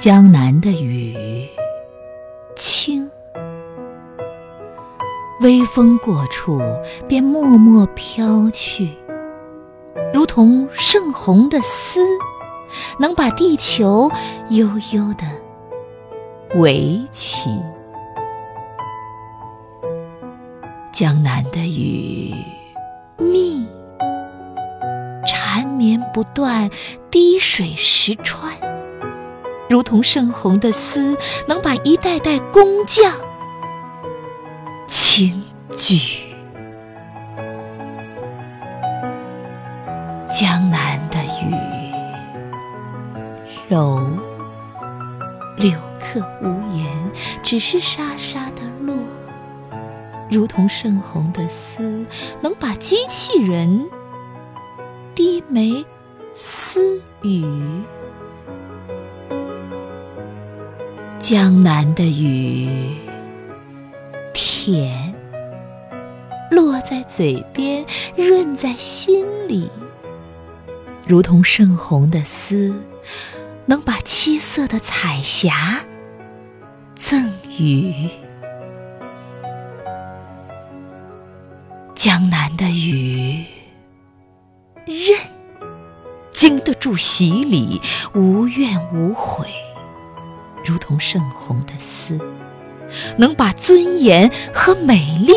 江南的雨轻，微风过处便默默飘去，如同盛红的丝，能把地球悠悠地围起。江南的雨密，缠绵不断，滴水石穿。如同盛红的丝，能把一代代工匠轻举。江南的雨柔，柳客无言，只是沙沙的落。如同盛红的丝，能把机器人低眉私语。江南的雨，甜，落在嘴边，润在心里，如同盛红的丝，能把七色的彩霞赠予。江南的雨，韧，经得住洗礼，无怨无悔。如同盛红的丝，能把尊严和美丽。